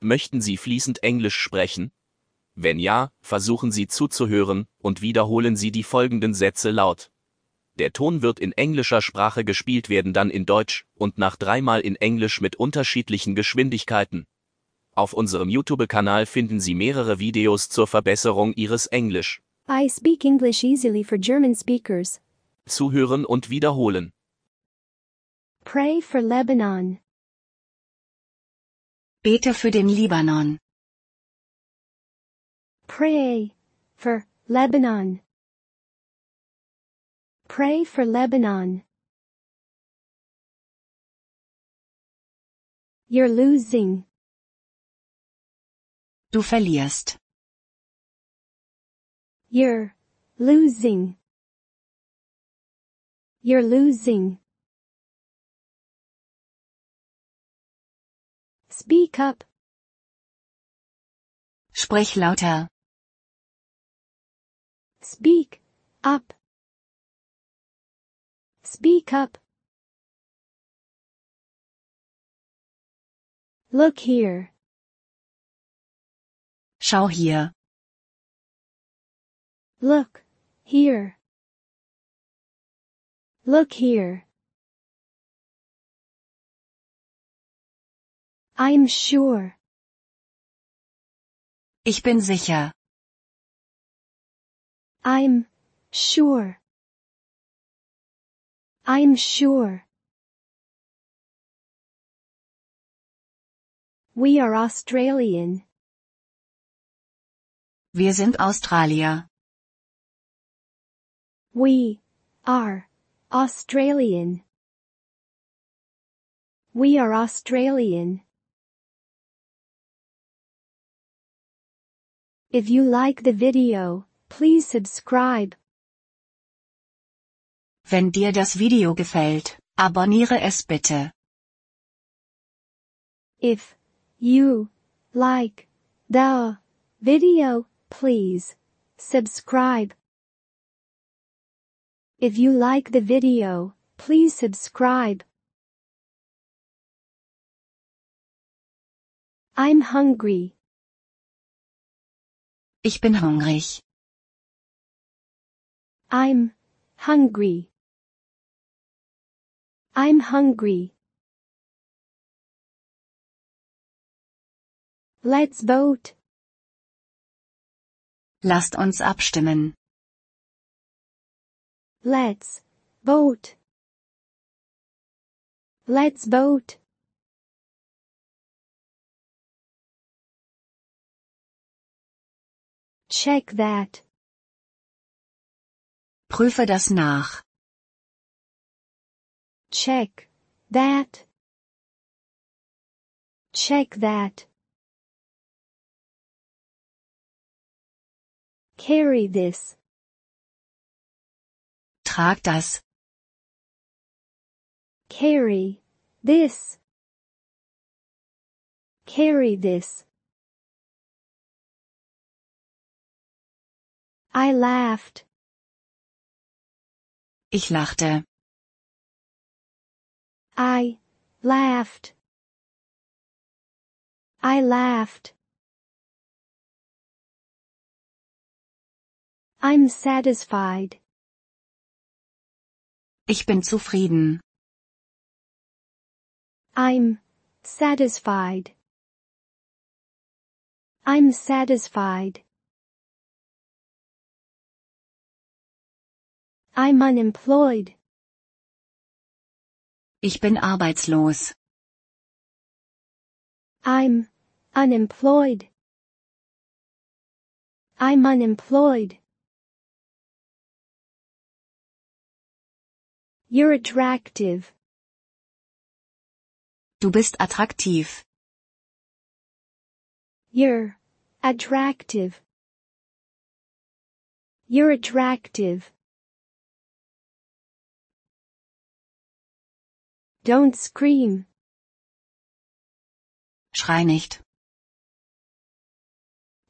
Möchten Sie fließend Englisch sprechen? Wenn ja, versuchen Sie zuzuhören und wiederholen Sie die folgenden Sätze laut. Der Ton wird in englischer Sprache gespielt werden, dann in Deutsch und nach dreimal in Englisch mit unterschiedlichen Geschwindigkeiten. Auf unserem YouTube-Kanal finden Sie mehrere Videos zur Verbesserung Ihres Englisch. I speak English easily for German speakers. Zuhören und wiederholen. Pray for Lebanon. Bete für den Libanon. Pray for Lebanon. Pray for Lebanon. You're losing. Du verlierst. You're losing. You're losing. Speak up. Sprich lauter. Speak up. Speak up. Look here. Schau hier. Look here. Look here. I'm sure. Ich bin sicher. I'm sure. I'm sure. We are Australian. Wir sind Australier. We are Australian. We are Australian. If you like the video, please subscribe. Wenn dir das Video gefällt, abonniere es bitte. If you like the video, please subscribe. If you like the video, please subscribe. I'm hungry. Ich bin hungrig. I'm hungry. I'm hungry. Let's vote. Lasst uns abstimmen. Let's vote. Let's vote. Check that. Prüfe das nach. Check that. Check that. Carry this. Trag das. Carry this. Carry this. I laughed. Ich lachte. I laughed. I laughed. I'm satisfied. Ich bin zufrieden. I'm satisfied. I'm satisfied. I'm unemployed. Ich bin arbeitslos. I'm unemployed. I'm unemployed. You're attractive. Du bist attraktiv. You're attractive. You're attractive. Don't scream. Schrei nicht.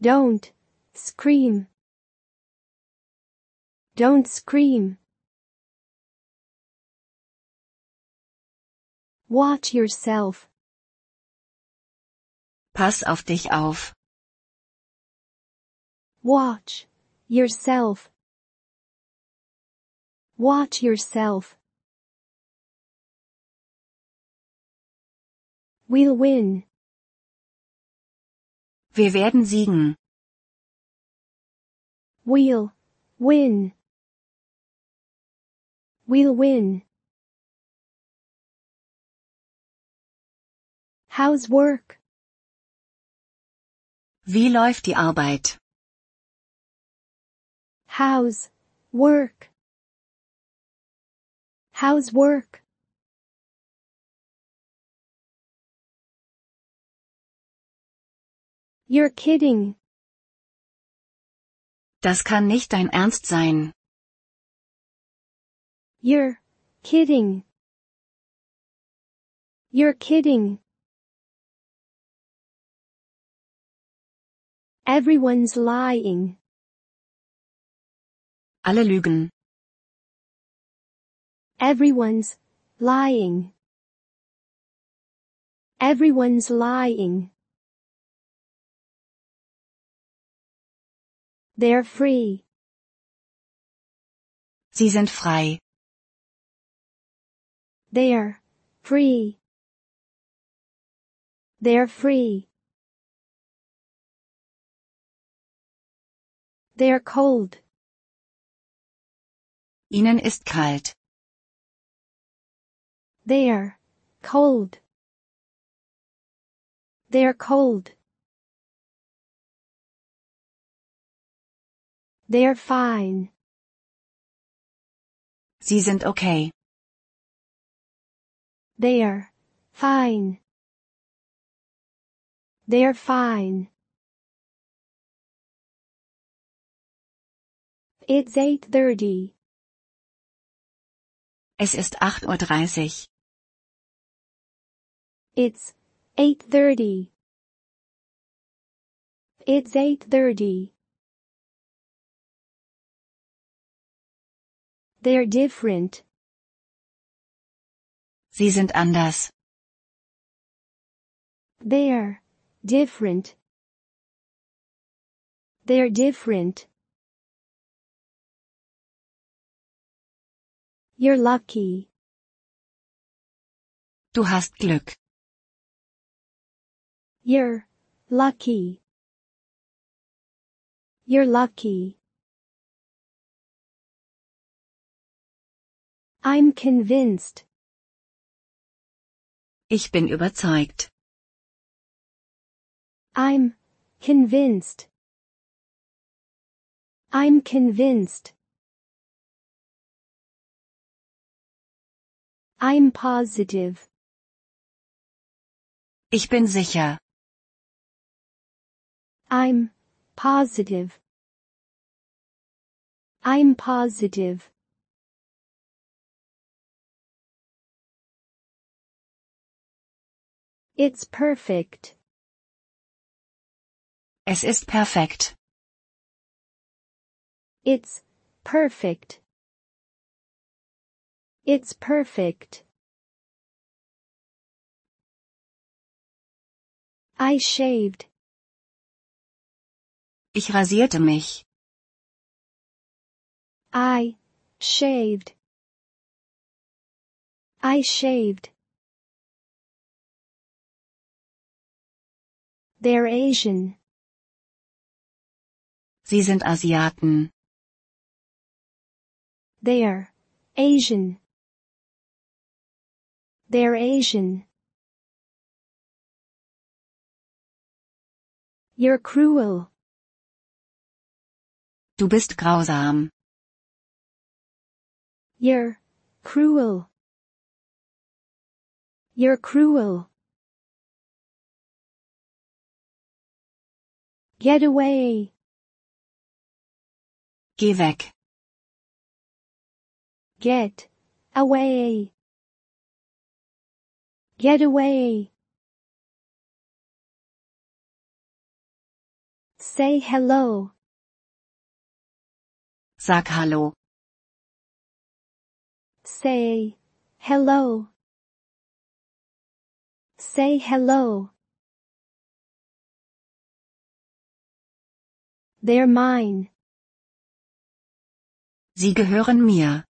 Don't scream. Don't scream. Watch yourself. Pass auf dich auf. Watch yourself. Watch yourself. We'll win. Wir werden siegen. We'll win. We'll win. How's work? Wie läuft die Arbeit? How's work? How's work? You're kidding. Das kann nicht dein Ernst sein. You're kidding. You're kidding. Everyone's lying. Alle lügen. Everyone's lying. Everyone's lying. They're free. Sie sind frei. They're free. They're free. They're cold. Ihnen ist kalt. They're cold. They're cold. They're fine. Sie sind okay. They're fine. They're fine. It's 8:30. Es ist 8.30 Uhr. It's 8:30. It's 8:30. They're different. Sie sind anders. They're different. They're different. You're lucky. Du hast Glück. You're lucky. You're lucky. I'm convinced. Ich bin überzeugt. I'm convinced. I'm convinced. I'm positive. Ich bin sicher. I'm positive. I'm positive. It's perfect. Es ist perfekt. It's perfect. It's perfect. I shaved. Ich rasierte mich. I shaved. I shaved. They're Asian. Sie sind Asiaten. They're Asian. They're Asian. You're cruel. Du bist grausam. You're cruel. You're cruel. Get away. Geh weg. Get away. Get away. Say hello. Sag Hallo. Say hello. Say hello. They're mine. Sie gehören mir.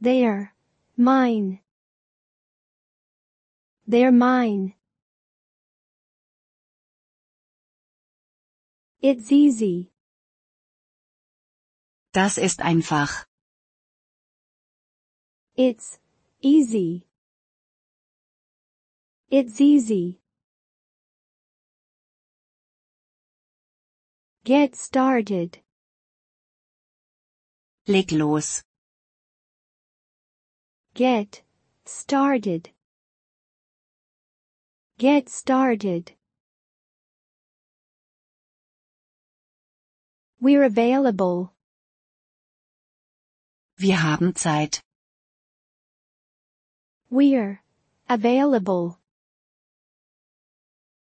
They're mine. They're mine. It's easy. Das ist einfach. It's easy. It's easy. Get started. Leg los. Get started. Get started. We're available. Wir haben Zeit. We're available.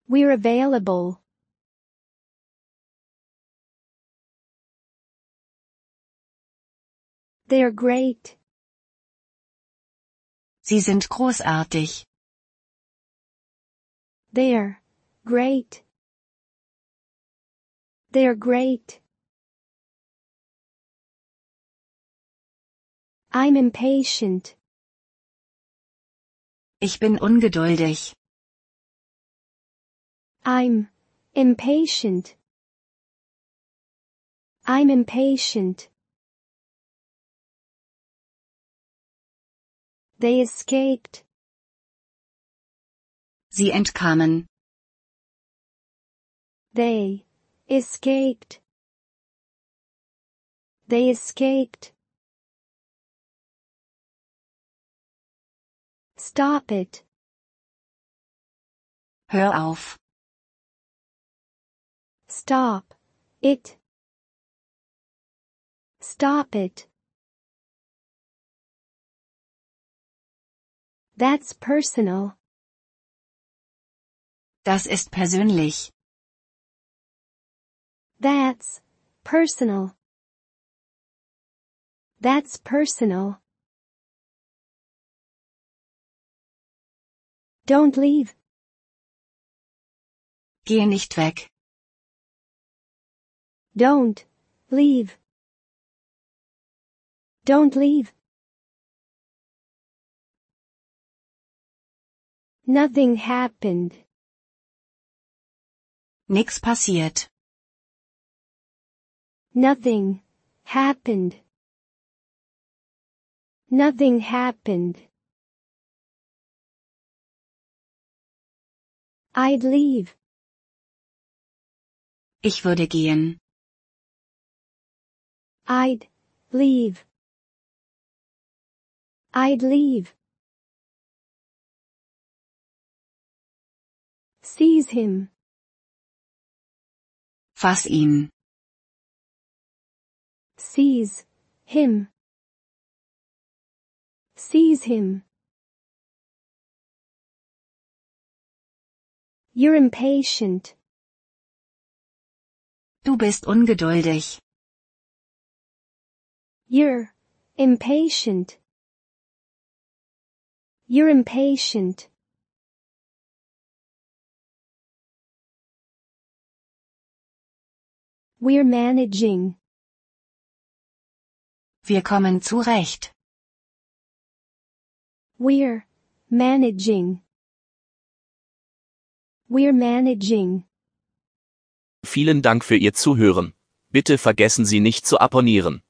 We're available. They're great. Sie sind großartig. They're great. They're great. I'm impatient. Ich bin ungeduldig. I'm impatient. I'm impatient. They escaped. Sie entkamen. They escaped. They escaped. Stop it. Hör auf. Stop it. Stop it. That's personal. Das ist persönlich. That's personal. That's personal. Don't leave. Gehe nicht weg. Don't leave. Don't leave. Nothing happened. Nix passiert. Nothing happened. Nothing happened. I'd leave. Ich würde gehen. I'd leave. I'd leave. Seize him. Fass ihn. Seize him. Seize him. You're impatient. Du bist ungeduldig. You're impatient. You're impatient. We're managing. Wir kommen zurecht. We're managing. We're managing. Vielen Dank für Ihr Zuhören. Bitte vergessen Sie nicht zu abonnieren.